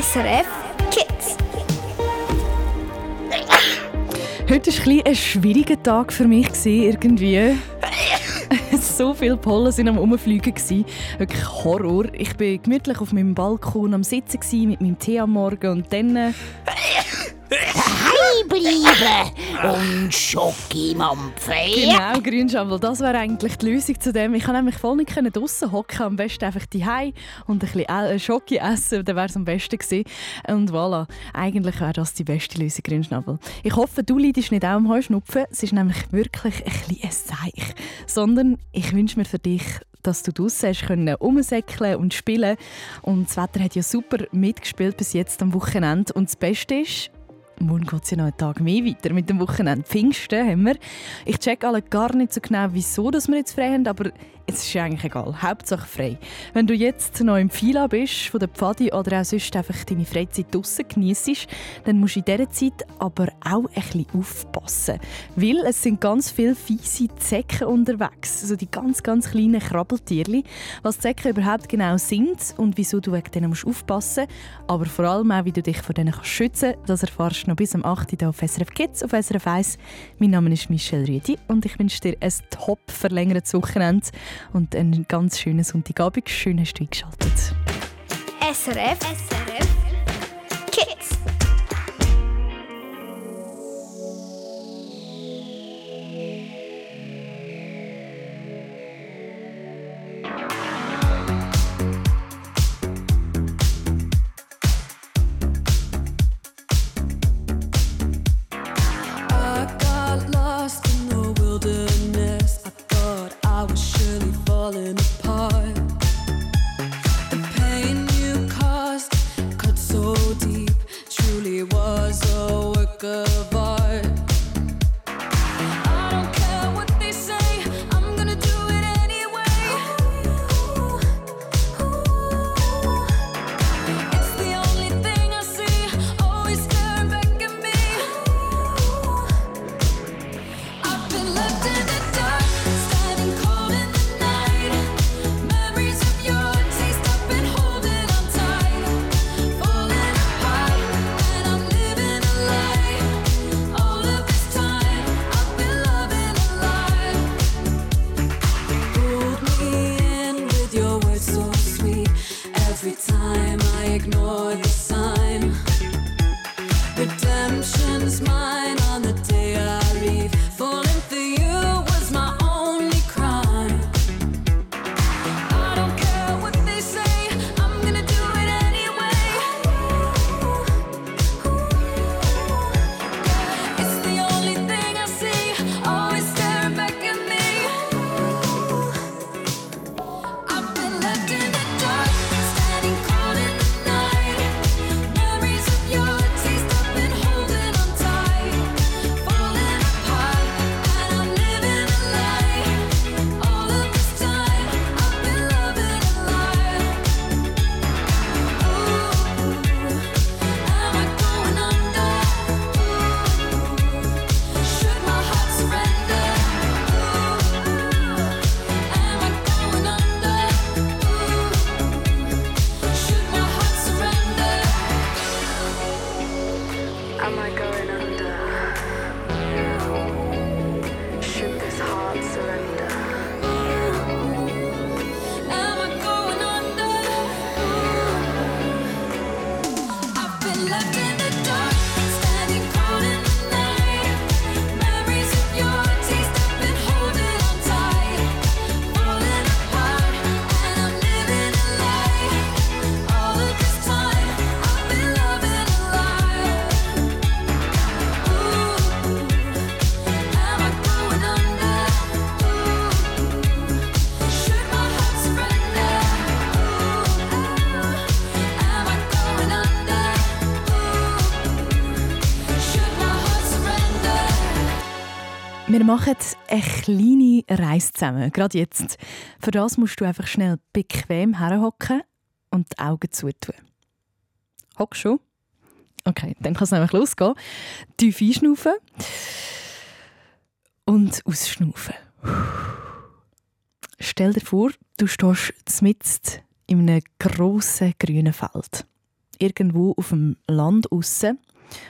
SRF Kids. Heute war ein, schwieriger Tag für mich, irgendwie. so viele Pollen waren am Umfliegen. Wirklich Horror. Ich war gemütlich auf meinem Balkon am Sitzen mit meinem Tee am Morgen und dann bleiben und Schokimampfen. Genau, Grünschambel, das wäre eigentlich die Lösung zu dem. Ich kann nämlich voll nicht draußen hocken, am besten einfach die und ein bisschen äh, Schoki essen, dann wäre es am besten gewesen. Und voilà, eigentlich wäre das die beste Lösung, Grünschnabel. Ich hoffe, du leidest nicht auch am Heuschnupfen. Es ist nämlich wirklich ein bisschen ein Seich. Sondern ich wünsche mir für dich dass du draussen hast können umsäckeln und spielen und das Wetter hat ja super mitgespielt bis jetzt am Wochenende und das Beste ist, morgen geht es ja noch einen Tag mehr weiter mit dem Wochenende. Pfingsten haben wir. Ich check alle gar nicht so genau, wieso dass wir jetzt frei haben, aber es ist eigentlich egal. Hauptsache frei. Wenn du jetzt noch im Fila bist, von der Pfadi oder auch sonst einfach deine Freizeit draussen genießt, dann musst du in dieser Zeit aber auch ein bisschen aufpassen. Weil es sind ganz viele fiese Zecken unterwegs. Also die ganz, ganz kleinen Krabbeltierchen. Was Zecken überhaupt genau sind und wieso du wegen denen musst aufpassen musst. Aber vor allem auch, wie du dich vor denen schützen kannst, das erfährst du noch bis am 8. Uhr auf SRF Kids, auf SRF 1. Mein Name ist Michelle Rüdi und ich wünsche dir ein top verlängertes Wochenende und einen ganz schönen Sonntagabend. Schön hast du eingeschaltet. SRF, SRF Kids. Wir machen eine kleine Reise zusammen, gerade jetzt. Für das musst du einfach schnell bequem herhocken und die Augen zutun. Hock schon? Okay, dann kann es nämlich losgehen. Tief einschnaufen und ausschnaufen. Stell dir vor, du stehst mitten in einem grossen grünen Feld. irgendwo auf dem Land aussen.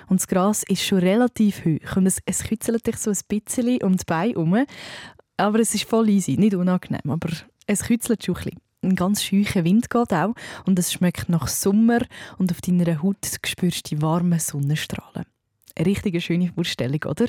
Und das Gras ist schon relativ hoch und es, es kützelt dich so ein bisschen um die Beine herum. Aber es ist voll easy, nicht unangenehm, aber es kützelt schon ein bisschen. Ein ganz scheucher Wind geht auch und es schmeckt nach Sommer und auf deiner Haut spürst du die warmen Sonnenstrahlen. Eine richtig schöne Vorstellung, oder?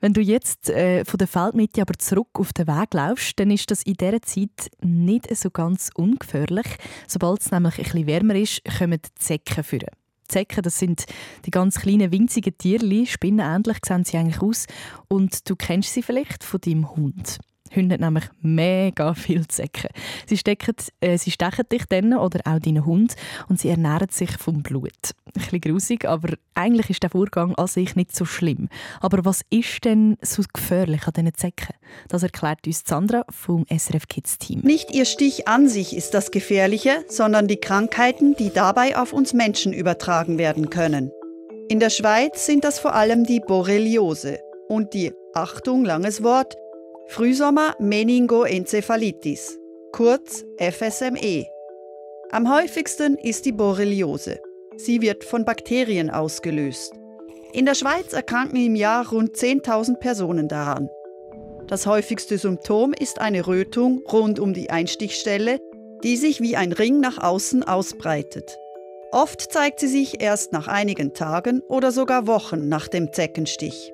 Wenn du jetzt äh, von der Feldmitte aber zurück auf den Weg laufst, dann ist das in dieser Zeit nicht so ganz ungefährlich. Sobald es nämlich ein bisschen wärmer ist, kommen die Zecken führen. Zecken, das sind die ganz kleinen, winzigen Tierli, spinnenähnlich sehen sie eigentlich aus. Und du kennst sie vielleicht von deinem Hund. Hunde nämlich mega viel Zecken. Sie, äh, sie stechen dich dann oder auch deinen Hund und sie ernähren sich vom Blut. Ein bisschen grusig, aber eigentlich ist der Vorgang an sich nicht so schlimm. Aber was ist denn so gefährlich an diesen Zecken? Das erklärt uns Sandra vom SRF Kids Team. Nicht ihr Stich an sich ist das Gefährliche, sondern die Krankheiten, die dabei auf uns Menschen übertragen werden können. In der Schweiz sind das vor allem die Borreliose und die, Achtung, langes Wort, Frühsommer Meningoenzephalitis, kurz FSME. Am häufigsten ist die Borreliose. Sie wird von Bakterien ausgelöst. In der Schweiz erkranken im Jahr rund 10.000 Personen daran. Das häufigste Symptom ist eine Rötung rund um die Einstichstelle, die sich wie ein Ring nach außen ausbreitet. Oft zeigt sie sich erst nach einigen Tagen oder sogar Wochen nach dem Zeckenstich.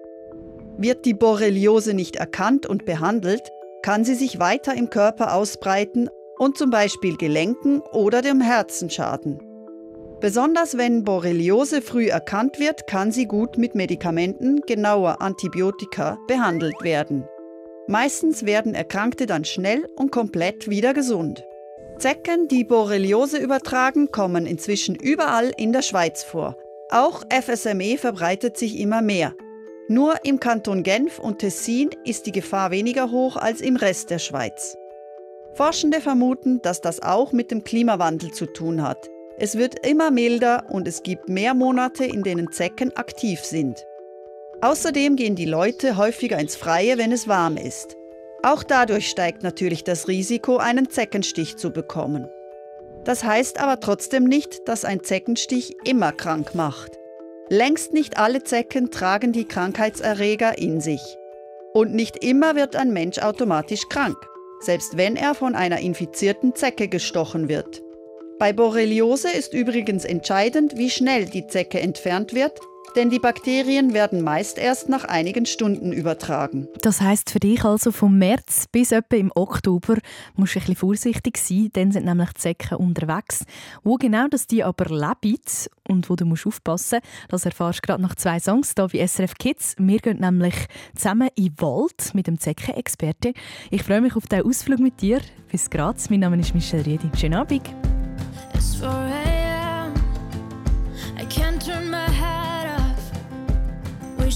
Wird die Borreliose nicht erkannt und behandelt, kann sie sich weiter im Körper ausbreiten und zum Beispiel Gelenken oder dem Herzen schaden. Besonders wenn Borreliose früh erkannt wird, kann sie gut mit Medikamenten, genauer Antibiotika, behandelt werden. Meistens werden Erkrankte dann schnell und komplett wieder gesund. Zecken, die Borreliose übertragen, kommen inzwischen überall in der Schweiz vor. Auch FSME verbreitet sich immer mehr. Nur im Kanton Genf und Tessin ist die Gefahr weniger hoch als im Rest der Schweiz. Forschende vermuten, dass das auch mit dem Klimawandel zu tun hat. Es wird immer milder und es gibt mehr Monate, in denen Zecken aktiv sind. Außerdem gehen die Leute häufiger ins Freie, wenn es warm ist. Auch dadurch steigt natürlich das Risiko, einen Zeckenstich zu bekommen. Das heißt aber trotzdem nicht, dass ein Zeckenstich immer krank macht. Längst nicht alle Zecken tragen die Krankheitserreger in sich. Und nicht immer wird ein Mensch automatisch krank, selbst wenn er von einer infizierten Zecke gestochen wird. Bei Borreliose ist übrigens entscheidend, wie schnell die Zecke entfernt wird, denn die Bakterien werden meist erst nach einigen Stunden übertragen. Das heißt für dich also vom März bis etwa im Oktober musst du ein bisschen vorsichtig sein, dann sind nämlich die Zecken unterwegs. Wo genau dass die aber leben und wo du musst aufpassen, das erfährst du gerade nach zwei Songs hier bei SRF Kids. Wir gehen nämlich zusammen in den Wald mit dem Zeckenexperten. Ich freue mich auf diesen Ausflug mit dir. Bis Graz. Mein Name ist Michelle Riedi. Schönen Abend.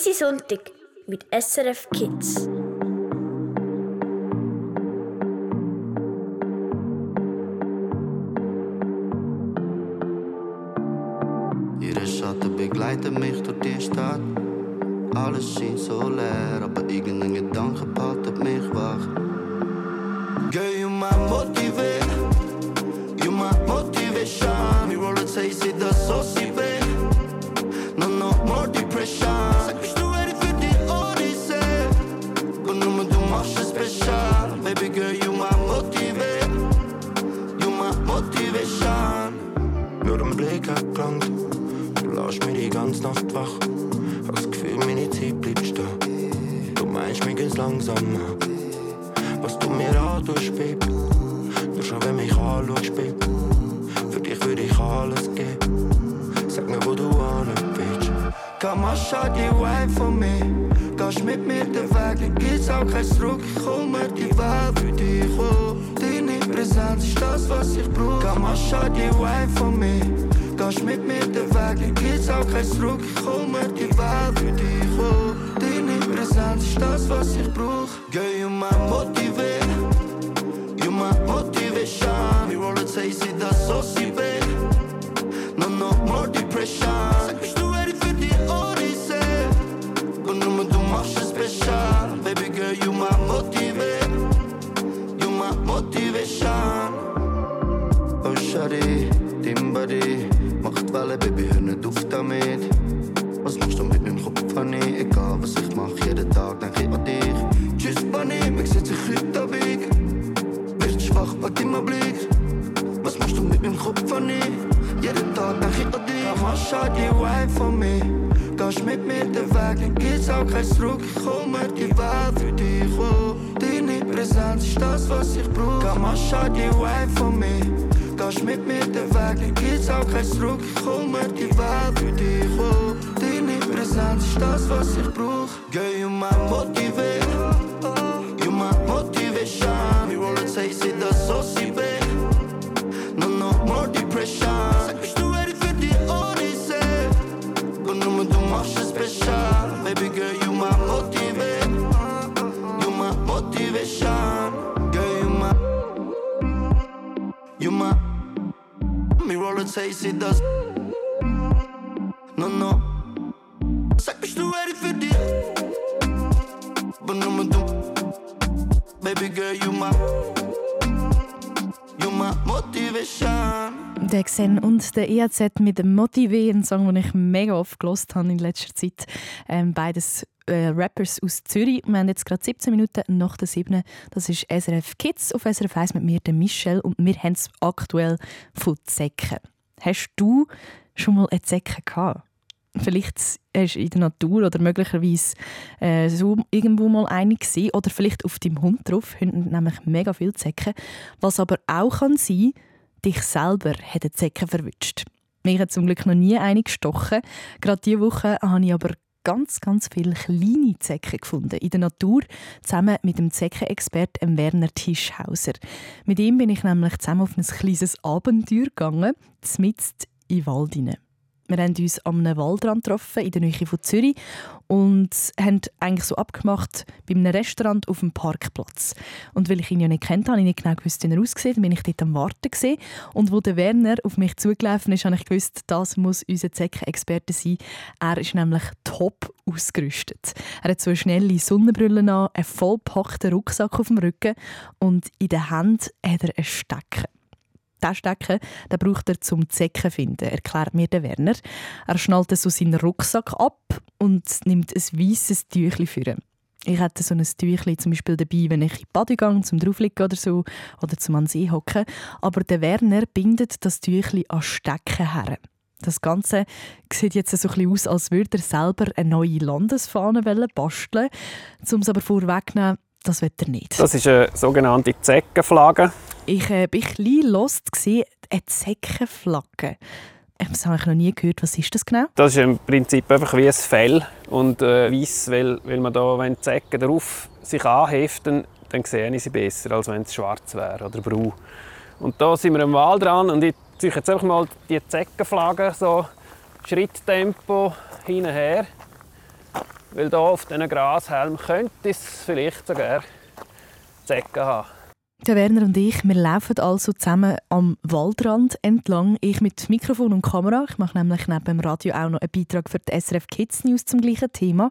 Ein easy Sonntag mit SRF Kids. Ihre Schatten begleiten mich durch die Stadt. Alles scheint so leer, aber irgendein ist das, was ich brauch. Girl, you my motive, you my motivation. We roll it, sie das so sie will. No, no more depression. Sag, bist du ready für die Odyssee? Und nur du machst es special. Baby girl, you my motive, you my motivation. Oh, Shari, Body macht Welle, Baby, hör nicht auf damit. Was Honey? Egal, was ich mach, jeden Tag denk ich an dich. Tschüss, Bunny, mich setz ich heute Weg. Wirst schwach, bei deinem Blick. Was machst du mit meinem Kopf, Honey? Jeden Tag denk ich an dich. Komm, schau die Wife von mir. Gehst mit mir den Weg, dann gibt's auch kein Zurück. Ich mir die Welt für dich, oh. Deine Präsenz ist das, was ich brauch. Komm, schau die Wife von mir. Gehst mit mir den Weg, dann gibt's auch kein Zurück. Ich mir die Welt für dich, oh. Ist das, was ich brauch. Girl, you my motive, you my motivation. Roll it, say, sie das so sie will. No, no more depression. Sag, bist du ready für die Odyssee? Und nur du machst es special. Baby girl, you my motive, you my motivation. Girl, you my, you my. Me it, say. Der Xen und der EAZ mit Motive, ein Song, den ich mega oft gelost habe in letzter Zeit. Ähm, beides äh, Rappers aus Zürich. Wir haben jetzt gerade 17 Minuten nach der 7. Das ist SRF Kids auf SRF 1 mit mir, der Michelle. Und wir haben es aktuell von Zecken. Hast du schon mal eine Zecke gehabt? Vielleicht hast du in der Natur oder möglicherweise äh, so irgendwo mal eine gesehen oder vielleicht auf deinem Hund drauf, haben nämlich mega viele Zecken. Was aber auch kann sein, dich selber hat eine Zecke verwünscht. Mich hat zum Glück noch nie eine gestochen. Gerade diese Woche habe ich aber ganz, ganz viele kleine Zecken gefunden in der Natur, zusammen mit dem Zeckenexperten Werner Tischhauser. Mit ihm bin ich nämlich zusammen auf ein kleines Abenteuer gegangen, mitten den Wald hinein. Wir haben uns an einem Waldrand getroffen, in der Nähe von Zürich und haben eigentlich so abgemacht bei einem Restaurant auf dem Parkplatz. Und weil ich ihn ja nicht kennt habe, ich nicht genau gewusst, wie er aussieht, bin ich dort am Warten gewesen. Und wo der Werner auf mich zugelaufen ist, habe ich gewusst, das muss unser Zeckenexperte sein. Er ist nämlich top ausgerüstet. Er hat so eine schnelle Sonnenbrille an, einen vollpackten Rucksack auf dem Rücken und in der Hand hat er einen Stecken. Stecken den braucht er zum Zecken finden, erklärt mir der Werner. Er schnallt so seinen Rucksack ab und nimmt ein weißes Tüchli für ihn. Ich hätte so ein Tüchli zum Beispiel dabei, wenn ich in die Bade gehe, zum draufliegen oder so, oder zum an See hocken. Aber der Werner bindet das Tüchli an Stecken her. Das Ganze sieht jetzt so ein aus, als würde er selber eine neue Landesfahne basteln Um es aber vorwegzunehmen, das wird er nicht. Das ist eine sogenannte Zeckenflagge. Ich äh, bin ein bisschen lost, eine Zeckenflagge. Das habe ich noch nie gehört. Was ist das genau? Das ist im Prinzip einfach wie ein Fell. Und äh, weiss, weil, weil man da, wenn die Zecken drauf sich anheften, dann ich sie besser, als wenn es schwarz wäre oder braun. Und da sind wir am Wald dran und ich ziehe jetzt einfach mal die Zeckenflagge so Schritttempo hinher. Weil hier auf diesen Grashelm könnte es vielleicht sogar Zecken haben. Der Werner und ich, wir laufen also zusammen am Waldrand entlang. Ich mit Mikrofon und Kamera. Ich mache nämlich neben dem Radio auch noch einen Beitrag für die SRF Kids News zum gleichen Thema.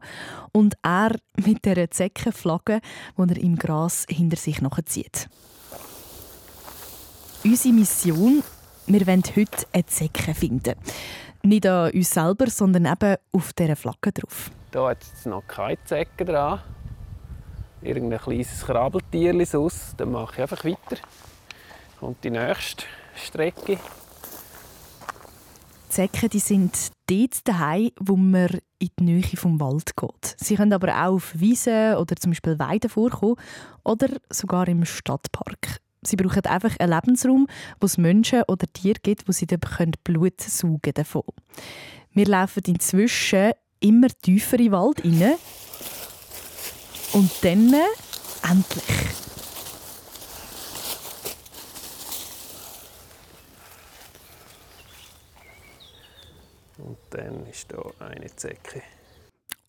Und er mit dieser Zeckenflagge, die er im Gras hinter sich nachzieht. Unsere Mission, wir wollen heute eine Zecke finden. Nicht an uns selber, sondern eben auf dieser Flagge drauf. Hier hat es noch keine Zecke dran. Irgendein kleines Krabbeltier aus. Dann mache ich einfach weiter. Kommt die nächste Strecke. Die Zecken die sind dort daheim, wo man in die Nähe vom Wald geht. Sie können aber auch auf Wiesen oder zum Beispiel Weiden vorkommen oder sogar im Stadtpark. Sie brauchen einfach einen Lebensraum, wo es Menschen oder Tiere gibt, wo sie dann Blut saugen davon. Wir laufen inzwischen immer tiefer in den Wald rein. Und dann endlich. Und dann ist hier eine Zecke.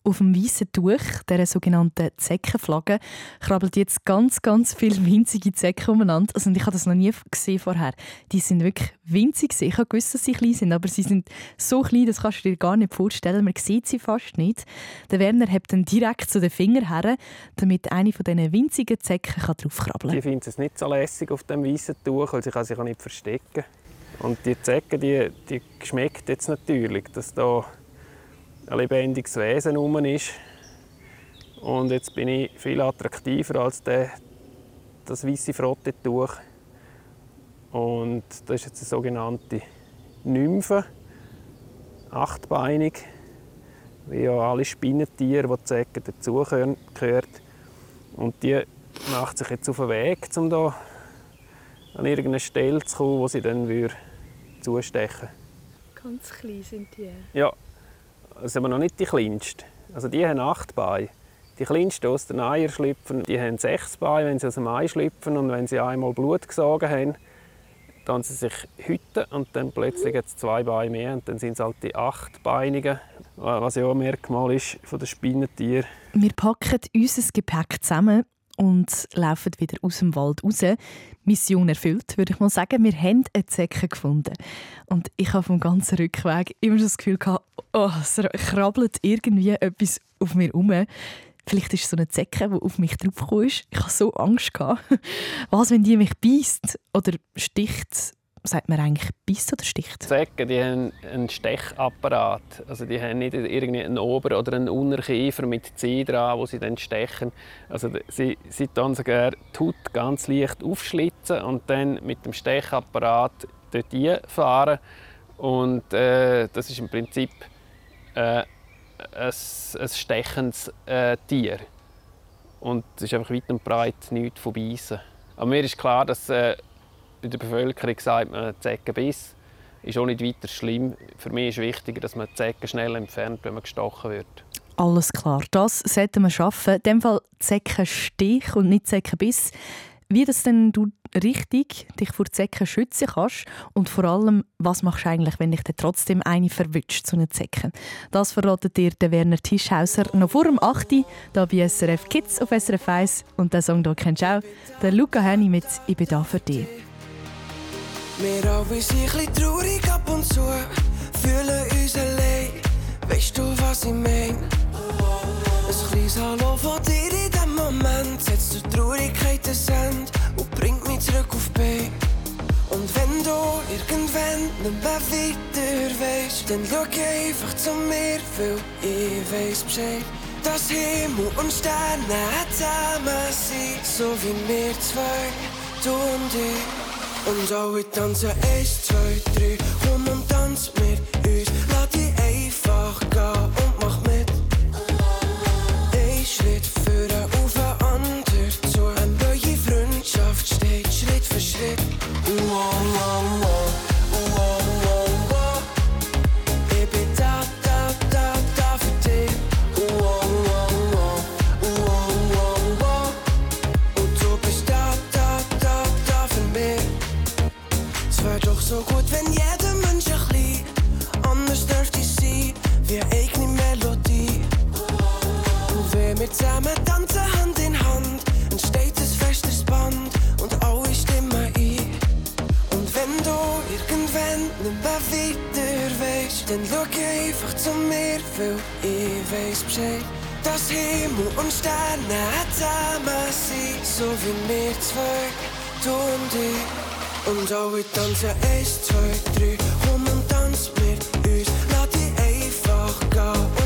Auf dem weißen Tuch, der sogenannten Zeckenflagge, krabbelt jetzt ganz, ganz viele winzige Zecken umeinander. Also ich habe das noch nie gesehen vorher. Die sind wirklich winzig. Ich habe gewusst, dass sie klein sind, aber sie sind so klein, das kannst du dir gar nicht vorstellen. Man sieht sie fast nicht. Der Werner hebt dann direkt zu den Fingern her, damit eine von diesen winzigen Zecken draufkrabbeln kann. Ich finde es nicht so lässig auf dem weißen Tuch, weil sie kann sich auch nicht verstecken. Und die Zecke, die, die schmeckt jetzt natürlich, dass da ein lebendiges Wesen herum ist. Und jetzt bin ich viel attraktiver als der, das weiße Frottetuch. Und das ist jetzt eine sogenannte Nymphe, achtbeinig, wie ja alle Spinnentiere, die Zecken dazugehören. Und die macht sich jetzt auf den Weg, um da an irgendeine Stelle zu kommen, wo sie dann zustechen würde. Ganz klein sind die. Ja, das sind aber noch nicht die kleinsten. Also die haben acht Beine. Die kleinsten aus den Eier schlüpfen, die haben sechs Beine, wenn sie aus dem Ei schlüpfen. Und wenn sie einmal Blut gesogen haben, dann sie sich hüten und dann plötzlich jetzt zwei Beine mehr und dann sind es halt die achtbeinigen, was ja auch ein Merkmal ist von den Spinnentieren. Wir packen unser Gepäck zusammen und laufen wieder aus dem Wald raus. Mission erfüllt, würde ich mal sagen. Wir haben eine Zecke gefunden. Und ich habe vom ganzen Rückweg immer das Gefühl gehabt, oh, es krabbelt irgendwie etwas auf mir herum. Vielleicht ist es so eine Zecke, die auf mich draufgekommen ist. Ich hatte so Angst. Gehabt. Was, wenn die mich beißt oder sticht? Sagt man eigentlich biss oder sticht? Zecken die haben einen Stechapparat. Also die haben nicht irgendwie einen Ober- oder einen Unterkiefer mit Zeh dran, wo sie dann stechen. Also sie, sie dann sogar die Haut ganz leicht aufschlitzen und dann mit dem Stechapparat dort fahren. Und äh, das ist im Prinzip äh, ein, ein stechendes äh, Tier. Und es ist einfach weit und breit nichts von Beißen. Aber mir ist klar, dass äh, bei der Bevölkerung sagt man, Zeckenbiss ist auch nicht weiter schlimm. Für mich ist wichtiger, dass man die Zecken schnell entfernt, wenn man gestochen wird. Alles klar, das sollten wir schaffen. In dem Fall Zeckenstich und nicht Zeckenbiss. wie das denn du richtig dich vor Zecken schützen kannst und vor allem, was machst du eigentlich, wenn dich dann trotzdem eine verwünscht, so eine Zecken. Das verratet dir der Werner Tischhauser noch vor dem 8. hier bei SRF Kids auf SRF 1 und den Song hier kennst du auch, der Luca Henny mit «Ich bin da für dich». Wir alle sind ein traurig ab und zu, fühlen uns allein. Weißt du, was ich mein? Ein kleines Hallo von dir in dem Moment setzt die Traurigkeit ein Ende und bringt mich zurück auf Bein. Und wenn du irgendwann nicht mehr weiter weißt, dann schau einfach zu mir, weil ich weiß Bescheid. Dass Himmel und Sterne zusammen sind, so wie wir zwei, du und ich. Und alle tanzen eins, zwei, drei, komm und tanz mit uns. Lass dich einfach gehen und mach mit. Ein Schritt führen auf ein anderer zu. Eine neue Freundschaft steht Schritt für Schritt. Wow, wow. Wow, zusammen tanzen Hand in Hand, entsteht ein festes Band und alle stimmen ein. Und wenn du irgendwann nicht mehr weiter weißt, dann schau einfach zu mir, weil ich weiß Bescheid. Dass Himmel und Sterne zusammen sind, so wie wir zwei, du und ich. Und alle tanzen eins, zwei, drei, komm und tanz mit uns. Lass dich einfach gehen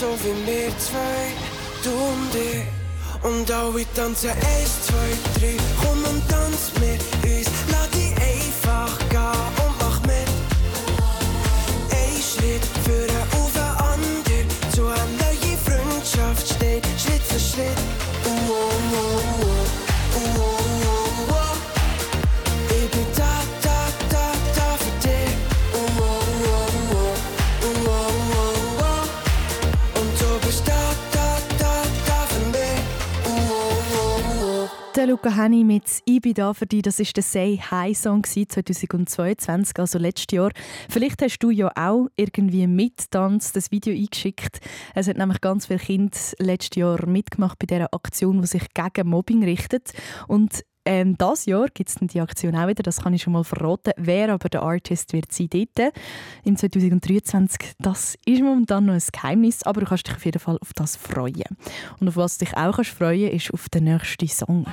so wie wir zwei, du und ich. Und alle tanzen eins, zwei, drei, komm und tanz mit uns. Lass Der Luca Henny mit «Ich bin da für dich», das war der «Say Hi» Song 2022, also letztes Jahr. Vielleicht hast du ja auch irgendwie mittanzt, das Video eingeschickt. Es hat nämlich ganz viele Kinder letztes Jahr mitgemacht bei dieser Aktion, die sich gegen Mobbing richtet. Und ähm, das Jahr gibt es die Aktion auch wieder, das kann ich schon mal verraten. Wer aber der Artist wird sein dort im 2023, das ist momentan noch ein Geheimnis, aber du kannst dich auf jeden Fall auf das freuen. Und auf was du dich auch kannst freuen ist auf den nächsten Song.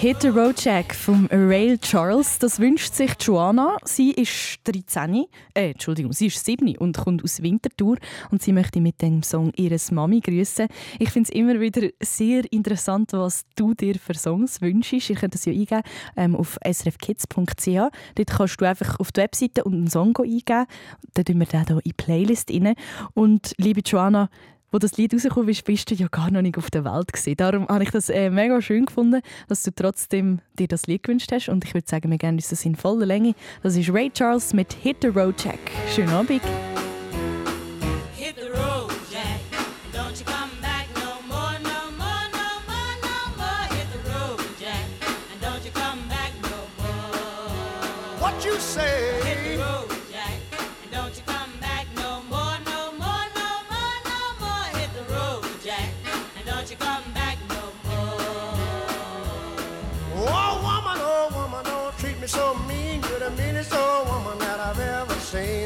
Hit the Road Jack vom Rail Charles. Das wünscht sich Joanna. Sie ist 13, äh, Entschuldigung, sie ist 7 und kommt aus Winterthur und sie möchte mit dem Song ihre Mami grüßen. Ich finde es immer wieder sehr interessant, was du dir für Songs wünschst. Ich könnte das ja eingeben ähm, auf srfkids.ch. Dort kannst du einfach auf die Webseite und einen Song eingeben. Dann tun wir den hier in die Playlist rein. Und liebe Joanna, wo das Lied rausgekommen ist, bist du ja gar noch nicht auf der Welt gewesen. Darum habe ich das äh, mega schön gefunden, dass du trotzdem dir das Lied gewünscht hast. Und ich würde sagen, wir geben uns das in voller Länge. Das ist Ray Charles mit Hit the Road Jack. Schönen Abend.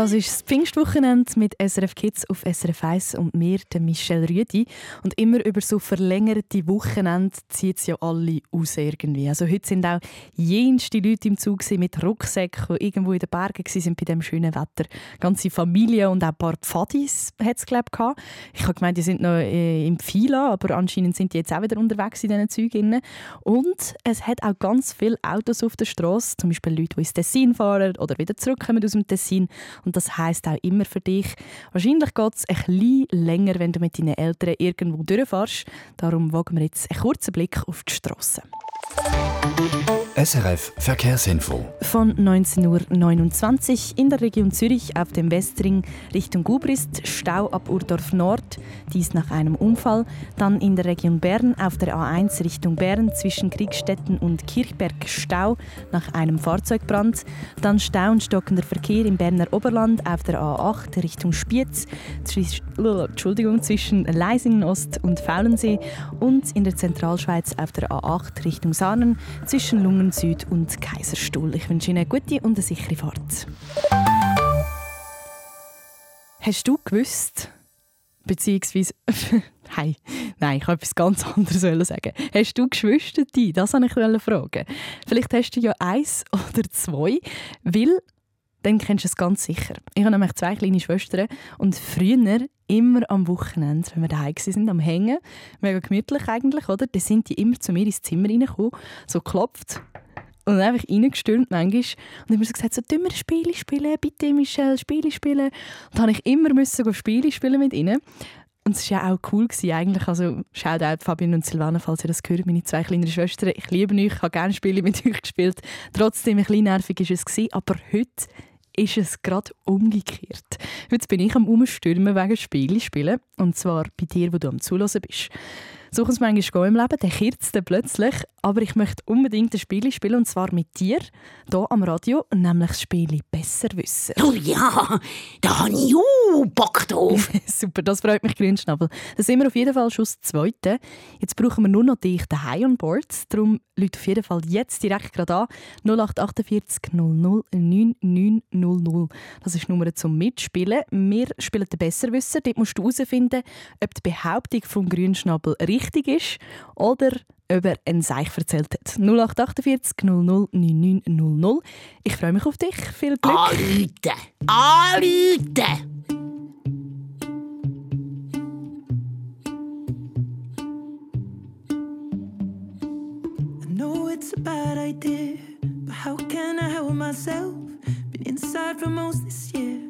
Das ist das Pfingstwochenende mit SRF Kids auf SRF 1 und mir, der Michelle Rüdi. Und immer über so verlängerte Wochenende zieht es ja alle aus irgendwie. Also heute sind auch jenste Leute im Zug mit Rucksäcken, die irgendwo in den Bergen waren bei dem schönen Wetter. Ganze Familie und auch ein paar Pfadis hat es, glaube ich, Ich habe gemeint, die sind noch äh, im Pfila, aber anscheinend sind die jetzt auch wieder unterwegs in diesen Zügen. Und es hat auch ganz viele Autos auf der Straße, zum Beispiel Leute, die ins Tessin fahren oder wieder zurückkommen aus dem Tessin. Und das heißt auch immer für dich, wahrscheinlich geht es ein bisschen länger, wenn du mit deinen Eltern irgendwo durchfährst. Darum wagen wir jetzt einen kurzen Blick auf die Straße. SRF Verkehrsinfo. Von 19.29 Uhr in der Region Zürich auf dem Westring Richtung Gubrist, Stau ab Urdorf Nord, dies nach einem Unfall. Dann in der Region Bern auf der A1 Richtung Bern zwischen Kriegstetten und Kirchberg Stau nach einem Fahrzeugbrand. Dann Stau und stockender Verkehr im Berner Oberland auf der A8 Richtung Spiez, Entschuldigung, zwischen Leisingen Ost und Faulensee und in der Zentralschweiz auf der A8 Richtung Saanen zwischen Lungen Süd und Kaiserstuhl. Ich wünsche Ihnen eine gute und eine sichere Fahrt. Hast du gewusst, beziehungsweise, hey, nein, ich wollte etwas ganz anderes sagen. Hast du Geschwister? Das wollte ich fragen. Vielleicht hast du ja eins oder zwei, weil dann kennst du es ganz sicher. Ich habe nämlich zwei kleine Schwestern und früher, immer am Wochenende, wenn wir daheim waren, am Hängen, mega gemütlich eigentlich, oder? Dann sind die immer zu mir ins Zimmer reingekommen, so geklopft und dann einfach reingestürmt manchmal und immer so gesagt, so, «Tun wir Spiele spielen, bitte Michelle, Spiele spielen.» Und dann habe ich immer müssen Spiele spielen mit ihnen. Und es war ja auch cool gewesen, eigentlich. Also, Shoutout Fabian und Silvana, falls ihr das hört, meine zwei kleinen Schwestern. Ich liebe euch, ich habe gerne Spiele mit euch gespielt. Trotzdem, ein bisschen nervig war es. Gewesen, aber heute ist es gerade umgekehrt. Heute bin ich am Umstürmen wegen Spiele spielen. Und zwar bei dir, wo du am Zuhören bist. So kann es manchmal im Leben, dann kehrt dann plötzlich. Aber ich möchte unbedingt ein Spiel spielen, und zwar mit dir, hier am Radio, nämlich das Spiel «Besser wissen». Oh ja, da habe ich auch Bock drauf. Super, das freut mich, Grünschnabel. Dann sind wir auf jeden Fall schon das Zweite. Jetzt brauchen wir nur noch dich daheim on board. Darum Leute auf jeden Fall jetzt direkt gerade an. 0848 00 9900. Das ist die Nummer zum Mitspielen. Wir spielen den Besserwisser. Dort musst du herausfinden, ob die Behauptung vom Grünschnabel richtig ist oder ob er ein Seich erzählt hat. 0848 00 9900. Ich freue mich auf dich. Viel Glück. Anrufen! Anrufen! It's a bad idea, but how can I help myself? Been inside for most this year,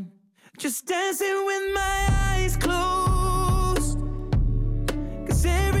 just dancing with my eyes closed. Cause everywhere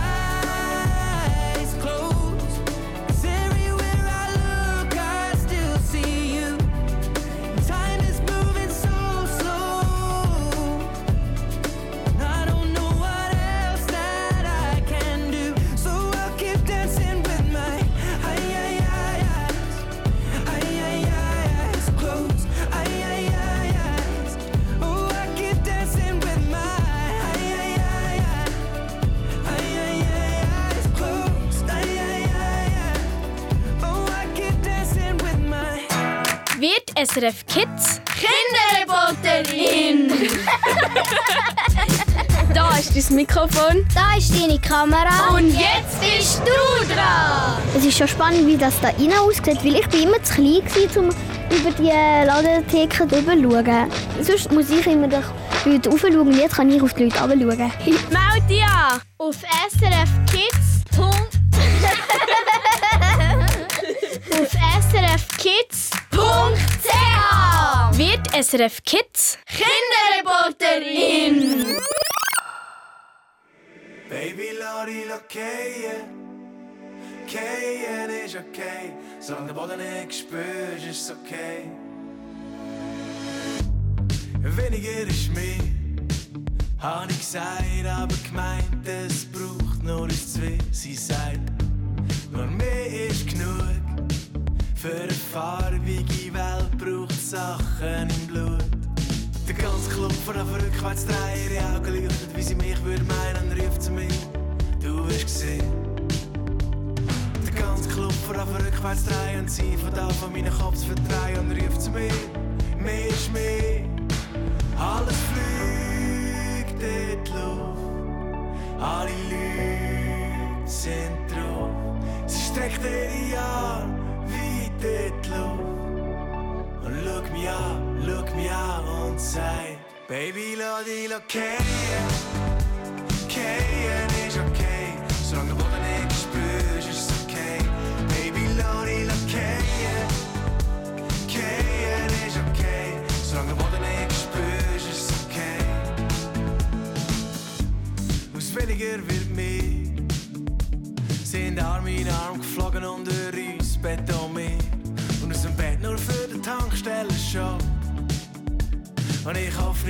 SRF Kids Kinderreporterin! Da ist dein Mikrofon. Da ist deine Kamera. Und jetzt bist du dran! Es ist schon spannend, wie das da innen aussieht, weil ich bin immer zu klein war, um über die Ladentheke drüber zu schauen. Sonst muss ich immer durch die Leute raufschauen und jetzt kann ich auf die Leute runterschauen. Meld dich an. Auf SRF Kids. auf SRF Kids. Wird SRF Kids Kinderreporterin! Baby, Lori, okay. Keien ist okay. Solange der Boden nicht spürst, ist es okay. Weniger ist mehr, hab ich gesagt, aber gemeint, es braucht nur ein Zwei. Sie sagt, nur mehr ist genug. Für eine farbige Welt braucht Sachen im Blut. Der ganze Club von der rückwärts drehen, ihre Augen leuchten, wie sie mich würde meinen, ruft sie mich, du wirst gesehen. Der ganze Club von der rückwärts drehen und sie von da von meinen Kopf zu verdrehen und ruft sie mich, mehr ist mehr. Alles fliegt in die Luft, alle Leute sind drauf. Sie streckt ihre Arme weit in die Luft. Und schau mich an, schau mich an und sagt Baby, lass dich gehen Gehen ist okay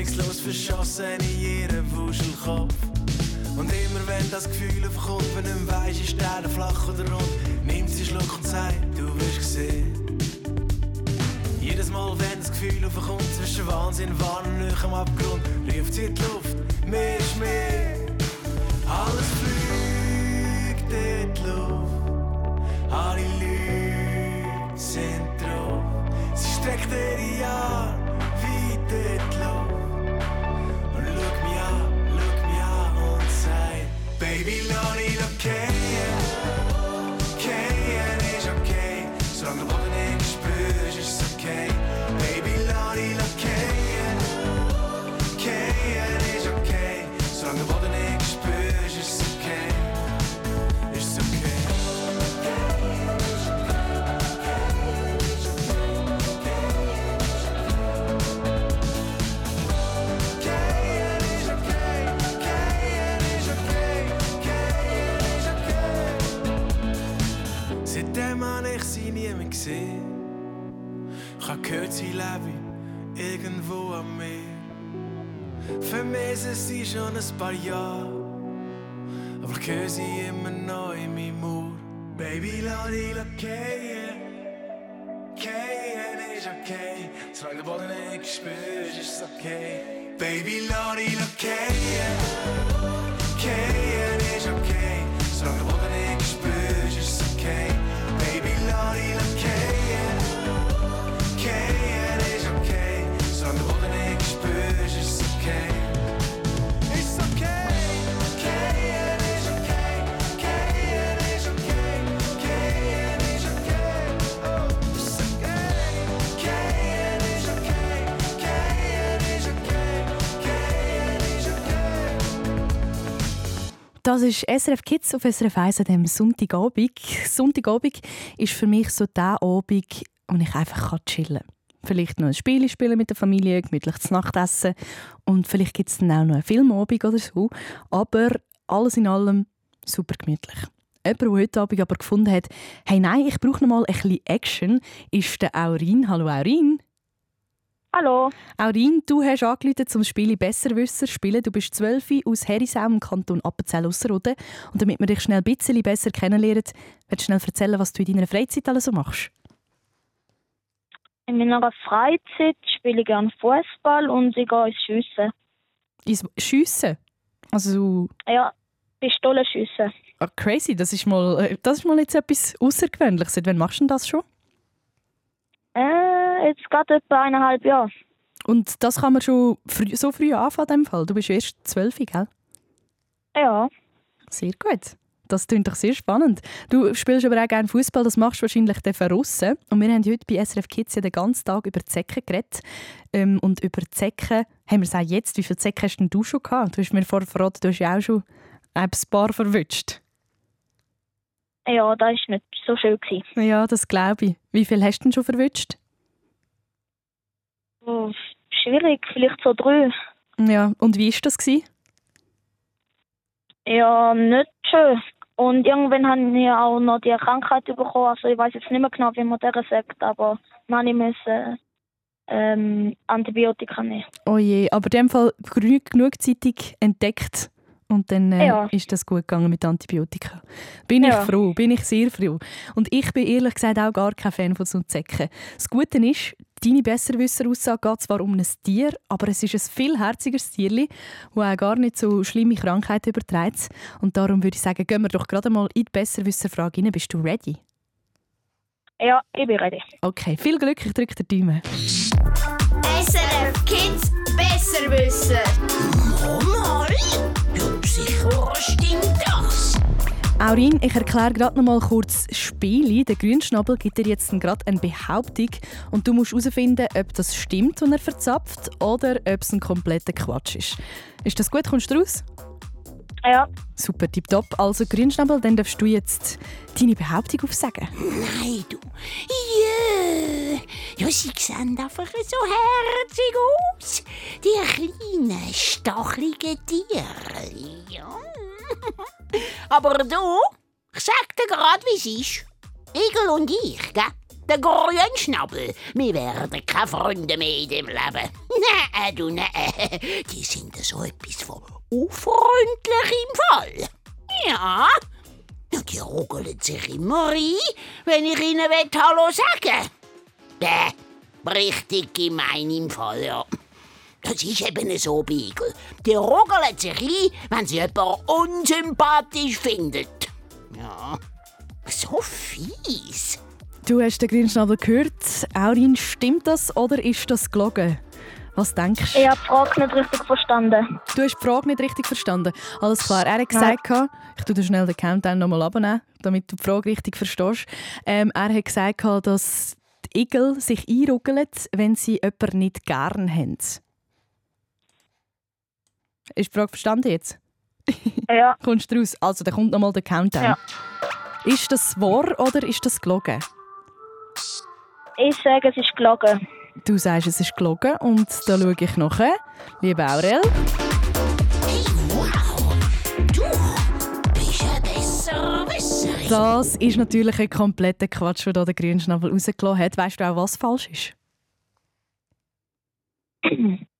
hoffnungslos verschossen in ihren Wuschelkopf Und immer wenn das Gefühl aufkommt, wenn nicht weisst, ist der flach oder rund. Nimmt sie Schluck und sagt, du wirst gesehen Jedes Mal, wenn das Gefühl aufkommt zwischen Wahnsinn, Wahn und am Abgrund Ruft sie in die Luft, mehr ist mehr. Alles fliegt in die Luft. Alle Leute sind drauf. Sie streckt ihre Arme gehört, sie lebe irgendwo am Meer. Vermisse sie schon ein paar Jahre. Aber höre sie immer noch in meinem Ohr. Baby, lass dich gehen. Gehen ist okay. Solange der Boden nicht spürst, ist okay. Baby, lass dich gehen. Gehen ist okay. Solange der Boden Das ist SRF Kids auf SRF 1 an diesem Sonntagabend. Sonntagabend ist für mich so der Abend, wo ich einfach chillen kann. Vielleicht noch ein Spiel spielen mit der Familie, gemütlich zu Nacht essen und vielleicht gibt es dann auch noch einen Filmabend oder so. Aber alles in allem super gemütlich. Jemand, der heute Abend aber gefunden hat, hey nein, ich brauche noch mal ein bisschen Action, ist der Aurin. Hallo Aurin. Hallo. Aurin, du hast angerufen zum Spiel Besserwisser spielen. Du bist 12 aus Herisau im Kanton Appenzell Ausserrhoden. Und damit wir dich schnell ein bisschen besser kennenlernen, willst du schnell erzählen, was du in deiner Freizeit alles so machst? In meiner Freizeit spiele ich gerne Fußball und ich gehe ins Schiessen. Ins Schiessen? Also, Ja, Pistolenschiessen. ah, crazy, das ist, mal, äh, das ist mal jetzt etwas Außergewöhnliches. Seit wann machst du denn das schon? Äh, jetzt gerade etwa eineinhalb Jahre. Und das kann man schon frü so früh anfangen, in dem Fall. Du bist erst 12, gell? Ja. Sehr gut. Das klingt doch sehr spannend. Du spielst aber auch gerne Fußball, das machst du wahrscheinlich dann verrissen. Und wir haben heute bei SRF Kids ja den ganzen Tag über Zecken geredet. Ähm, und über Zecken haben wir es auch jetzt. Wie viele Zecken hast denn du schon gehabt? Du hast mir vorher verraten, du hast ja auch schon ein paar verwünscht. Ja, das war nicht so schön. Ja, das glaube ich. Wie viel hast du denn schon verwünscht? Oh, schwierig, vielleicht so drei. Ja, und wie war das? Gewesen? Ja, nicht schön. Und irgendwann habe ich auch noch die Krankheit bekommen. Also ich weiß jetzt nicht mehr genau, wie man das sagt, aber dann ich müssen, ähm, Antibiotika nehmen. Oh je, aber in dem Fall genug, genug zeitig entdeckt und dann äh, Ja. ist das gut gegangen mit Antibiotika. Bin Ja. ich froh, bin ich sehr froh. Und ich bin ehrlich gesagt auch gar kein Fan von so Zecken. Das Gute ist, deine Besserwisser-Aussage geht zwar um ein Tier, aber es ist ein viel herzigeres Tierli, das auch gar nicht so schlimme Krankheiten überträgt. Und darum würde ich sagen, gehen wir doch gerade mal in die Besserwisser-Frage rein. Bist du ready? Ja, ich bin ready. Okay, viel Glück, ich drücke den Daumen. SRF Kids Besserwisser. Mal? Ja, sicher stimmt das. Aurin, ich erkläre gerade noch mal kurz das Spiel. Der Grünschnabel gibt dir jetzt gerade eine Behauptung und du musst herausfinden, ob das stimmt, was er verzapft, oder ob es ein kompletter Quatsch ist. Ist das gut? Kommst du raus? Ja. Super, tipptopp. Also Grünschnabel, dann darfst du jetzt deine Behauptung aufsagen. Nein, du. Ja, ja, sie sehen einfach so herzig aus. Die kleinen, stacheligen Tiere. Ja. Aber du, ich sag dir gerade, wie es ist. Igel und ich, gell? Der Grünschnabel, wir werden keine Freunde mehr in dem Leben. Nein, du, nein. Die sind so etwas von unfreundlich im Fall. Ja. Die rugeln sich immer ein, wenn ich ihnen will, Hallo sagen Bäh, richtig gemein im Fall, ja. Das ist eben so, Beagle. Die rugeln sich ein, wenn sie jemanden unsympathisch findet. Ja, so fies. Du hast den Grünschnabel gehört. Aurin, stimmt das oder ist das gelogen? Was denkst du? Ich habe die Frage nicht richtig verstanden. Du hast die Frage nicht richtig verstanden. Alles klar. Er hat gesagt, ich tue dir schnell den Countdown nochmal abnehmen, damit du die Frage richtig verstehst. Ähm, er hat gesagt, dass die Igel sich einrugeln, wenn sie jemanden nicht gern haben. Ist die Frage verstanden jetzt? Ja. Kommst du raus? Also, dann kommt nochmal der Countdown. Ja. Ist das wahr oder ist das gelogen? Ich sage, es ist gelogen. Du sagst, es ist gelogen und da schaue ich nachher. Liebe Aurel. Wow, du bist ein besserer Wisserin. Das ist natürlich ein kompletter Quatsch, den der Grünschnabel rausgelassen hat. Weißt du auch, was falsch ist?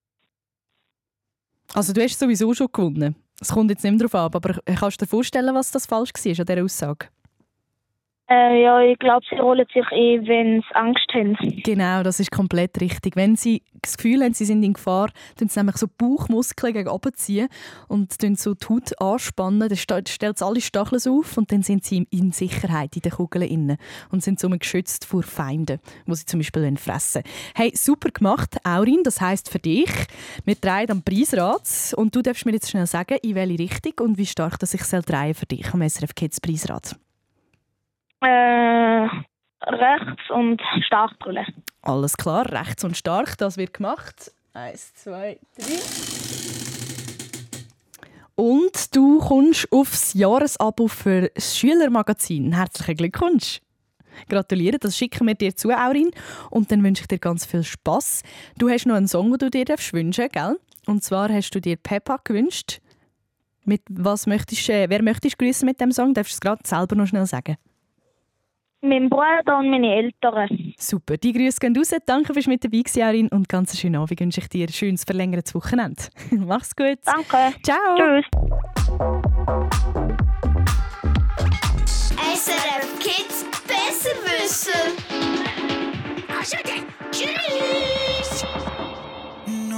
Also du hast sowieso schon gewonnen. Es kommt jetzt nicht mehr darauf ab, aber kannst du dir vorstellen, was das falsch war an dieser Aussage? Äh, ja, ich glaube, sie rollen sich ein, wenn sie Angst haben. Genau, das ist komplett richtig. Wenn sie das Gefühl haben, sie sind in Gefahr, dann sie nämlich so Bauchmuskeln gegen oben ziehen und so die Haut anspannen, dann stellt es alle Stacheln auf und dann sind sie in Sicherheit in den Kugeln innen und sind somit geschützt vor Feinden, wo sie zum Beispiel wollen fressen Hey, super gemacht, Aurin, das heisst für dich, wir drehen am Preisrad und du darfst mir jetzt schnell sagen, in welche Richtung und wie stark dass ich drehen für dich am SRF Kids Preisrad. Äh, rechts und stark drüllen. Alles klar, rechts und stark, das wird gemacht. Eins, zwei, drei. Und du kommst aufs Jahresabo für das Schülermagazin. Herzlichen Glückwunsch! Gratuliere, das schicken wir dir zu, Aurin. Und dann wünsche ich dir ganz viel Spaß. Du hast noch einen Song, den du dir wünschen gell? Und zwar hast du dir Peppa gewünscht. Mit was möchtest, äh, wer möchtest du grüßen mit dem Song? Darfst du es gerade selber noch schnell sagen? Mein Bruder und meine Eltern. Super, die Grüße gehen raus. Danke fürs mit dabei gewesen, Arin, und ganz einen schönen Abend wünsche ich dir. Ein schönes verlängertes Wochenende. Mach's gut. Danke. Ciao. Tschüss. SRF Kids Besserwisser. Tschüss.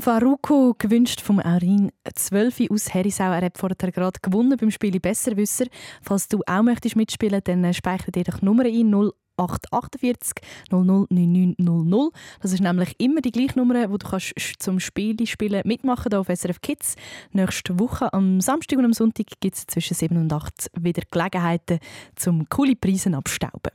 Vom Faruko, gewünscht vom Aurin 12 aus Herisau. Er hat vorher gerade gewonnen beim Spiel Besserwisser. Falls du auch möchtest mitspielen, dann speichere dir doch die Nummer ein 0848 00 9900. Das ist nämlich immer die gleiche Nummer, wo du kannst zum Spiel spielen mitmachen hier auf SRF Kids. Nächste Woche am Samstag und am Sonntag gibt es zwischen 7 und 8 wieder Gelegenheiten, zum coole Preise abstauben.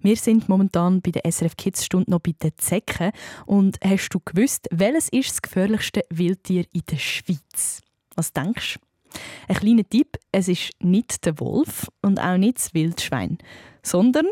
Wir sind momentan bei der SRF Kids Stunde noch bei den Zecken. Und hast du gewusst, welches ist das gefährlichste Wildtier in der Schweiz? Was denkst du? Ein kleiner Tipp: Es ist nicht der Wolf und auch nicht das Wildschwein, sondern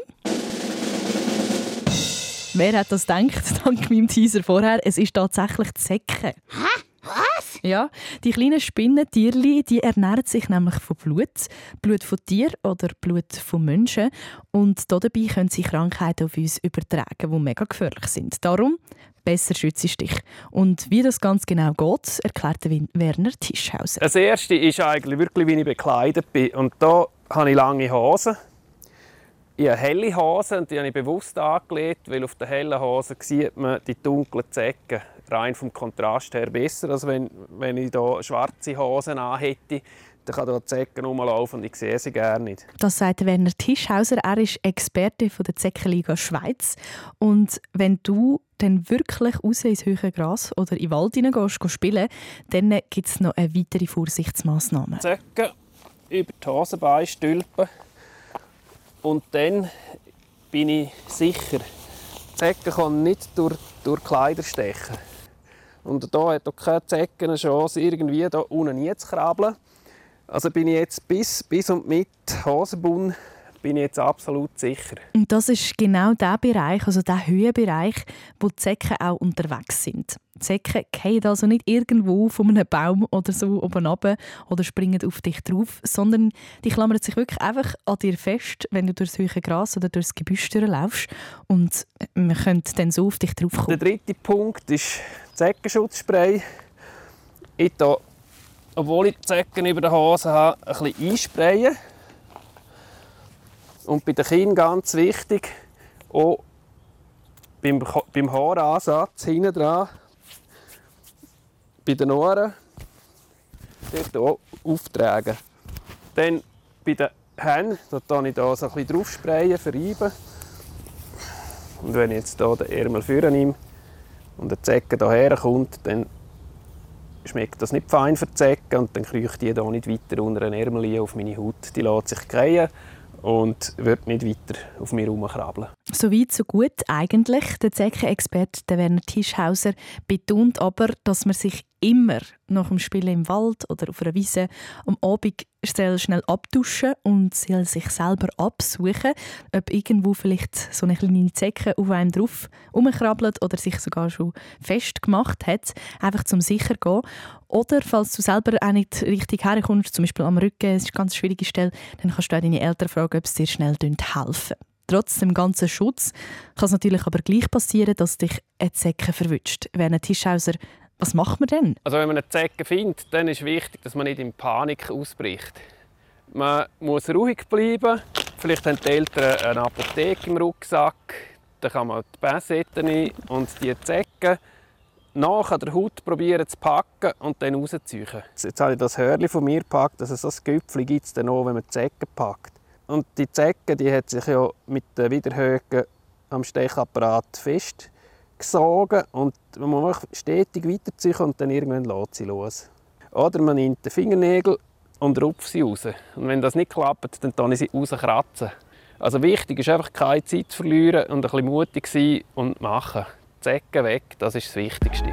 Wer hat das gedacht? Dank meinem Teaser vorher. Es ist tatsächlich die Säcke. Hä? Was? Ja, die kleinen Spinnentierli, die ernähren sich nämlich von Blut. Blut von Tieren oder Blut von Menschen. Und dabei können sie Krankheiten auf uns übertragen, die mega gefährlich sind. Darum besser schützt dich. Und wie das ganz genau geht, erklärt Werner Tischhauser. Das erste ist eigentlich wirklich, wie ich bekleidet bin. Und da habe ich lange Hosen. Ich habe helle Hosen und die habe ich bewusst angelegt, weil auf den hellen Hosen sieht man die dunklen Zecken rein vom Kontrast her besser, als wenn, wenn ich hier schwarze Hosen hätte. Dann kann hier die Zecken rumlaufen und ich sehe sie gerne nicht. Das sagt Werner Tischhauser. Er ist Experte von der Zeckenliga Schweiz. Und wenn du dann wirklich raus ins höhere Gras oder in den Wald hineingehst, spielen, dann gibt es noch eine weitere Vorsichtsmaßnahme. Zecken über die Hosenbeine stülpen und dann bin ich sicher, die Zecke kann nicht durch, durch Kleider stechen. Und da hat auch keine Zecke eine Chance, irgendwie da unten reinzukrabbeln. Also bin ich jetzt bis, bis und mit Hosenbund bin ich jetzt absolut sicher. Und das ist genau der Bereich, also der Höhenbereich, wo die Zecken auch unterwegs sind. Die Zecken fallen also nicht irgendwo von einem Baum oder so oben runter oder springen auf dich drauf, sondern die klammern sich wirklich einfach an dir fest, wenn du durchs höhere Gras oder durchs Gebüsch laufst und man könnte dann so auf dich drauf kommen. Der dritte Punkt ist Zeckenschutzspray. Ich da, obwohl ich die Zecken über den Hose habe, ein bisschen einsprayen. Und bei den Kindern ganz wichtig, auch beim, beim Haaransatz hinten dran, bei den Ohren, dort auch auftragen. Dann bei den Händen, da ich da so ein bisschen drauf sprayen, verreiben. Und wenn ich jetzt hier den Ärmel vornehme und der Zecke hierher kommt, dann schmeckt das nicht fein für die Zecke und dann kriecht die hier nicht weiter unter den Ärmel auf meine Haut. Die lässt sich krehen und wird nicht weiter auf mir herumkrabbeln. So weit, so gut eigentlich. Der Zeckenexperte Werner Tischhauser betont aber, dass man sich immer nach dem Spielen im Wald oder auf einer Wiese am Abend schnell abduschen und soll sich selber absuchen, ob irgendwo vielleicht so eine kleine Zecke auf einem drauf umkrabbelt oder sich sogar schon festgemacht hat, einfach zum sicher gehen. Oder falls du selber auch nicht richtig herkommst, zum Beispiel am Rücken, es ist eine ganz schwierige Stelle, dann kannst du auch deine Eltern fragen, ob sie dir schnell helfen Trotz dem ganzen Schutz kann es natürlich aber gleich passieren, dass dich eine Zecke verwünscht. Werner Tischhauser was macht man denn? Also wenn man eine Zecke findet, dann ist wichtig, dass man nicht in Panik ausbricht. Man muss ruhig bleiben. Vielleicht haben die Eltern eine Apotheke im Rucksack. Dann kann man die nehmen und die Zecke nach an der Haut probieren zu packen und dann rauszuziehen. Jetzt habe ich das Hörli von mir gepackt, dass es so ein Gipfel gibt es noch, wenn man die Zecke packt. Und die Zecke die hat sich ja mit den Widerhöhen am Stechapparat fest gesogen und man muss stetig weiterziehen und dann irgendwann lässt sie los. Oder man nimmt den Fingernägel und rupft sie raus. Und wenn das nicht klappt, dann kann ich sie rauskratzen. Also wichtig ist einfach keine Zeit zu verlieren und ein bisschen mutig sein und machen. Zecken weg, das ist das Wichtigste.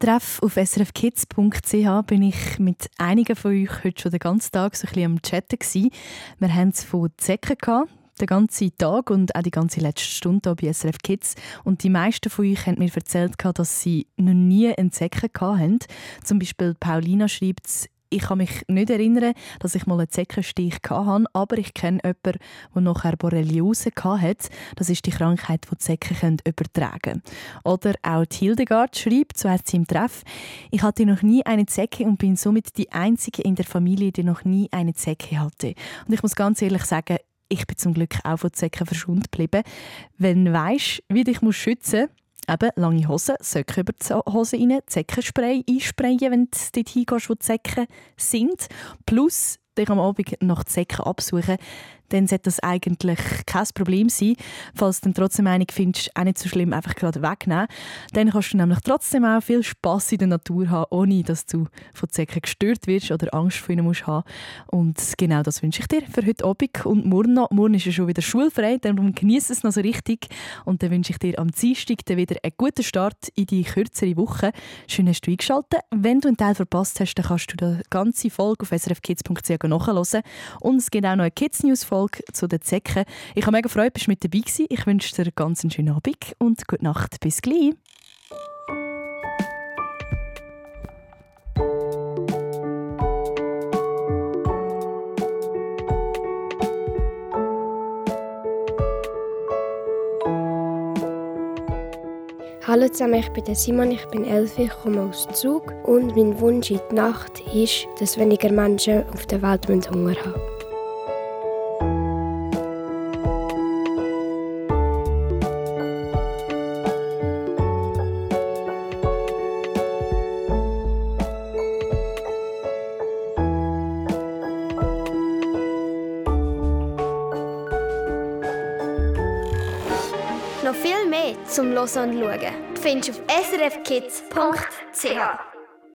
Treff auf srfkids.ch bin ich mit einigen von euch heute schon den ganzen Tag so ein bisschen am Chatten. Gewesen. Wir haben es von Zecken gehabt, den ganzen Tag und auch die ganze letzte Stunde hier bei SRF Kids. Und die meisten von euch haben mir erzählt, dass sie noch nie einen Zecken hatten. Zum Beispiel Paulina schreibt ich kann mich nicht erinnern, dass ich mal einen Zeckenstich hatte, aber ich kenne jemanden, der nachher Borreliose hatte. Das ist die Krankheit, die die Zecken übertragen können. Oder auch Hildegard schreibt, so heißt sie im Treff, ich hatte noch nie eine Zecke und bin somit die Einzige in der Familie, die noch nie eine Zecke hatte. Und ich muss ganz ehrlich sagen, ich bin zum Glück auch von Zecken verschont geblieben. Wenn du weisst, wie dich schützen musst, Eben, lange Hosen, Söcke über die Hose rein, Zeckenspray einsprayen, wenn du dort hingehst, wo die Zecken sind. Plus, dich am Abend nach Zecken absuchen, dann sollte das eigentlich kein Problem sein. Falls du dann trotzdem einig findest, auch nicht so schlimm, einfach gerade wegnehmen. Dann kannst du nämlich trotzdem auch viel Spass in der Natur haben, ohne dass du von Zecken gestört wirst oder Angst vor ihnen musst haben. Und genau das wünsche ich dir für heute Abend und morgen noch. Morgen ist ja schon wieder schulfrei, darum genieße es noch so richtig. Und dann wünsche ich dir am Dienstag dann wieder einen guten Start in die kürzere Woche. Schön hast du eingeschaltet. Wenn du einen Teil verpasst hast, dann kannst du die ganze Folge auf srfkids.ch nachhören. Und es gibt auch noch eine Kids-News-Folge zu den Zecken. Ich habe mega Freude, dass du mit dabei gewesen. Ich wünsche dir einen ganz schönen Abend und gute Nacht. Bis gleich. Hallo zusammen, ich bin der Simon, ich bin elf, ich komme aus Zug und mein Wunsch in die Nacht ist, dass weniger Menschen auf der Welt Hunger haben. Und Schauen. Du findest auf srfkids.ch.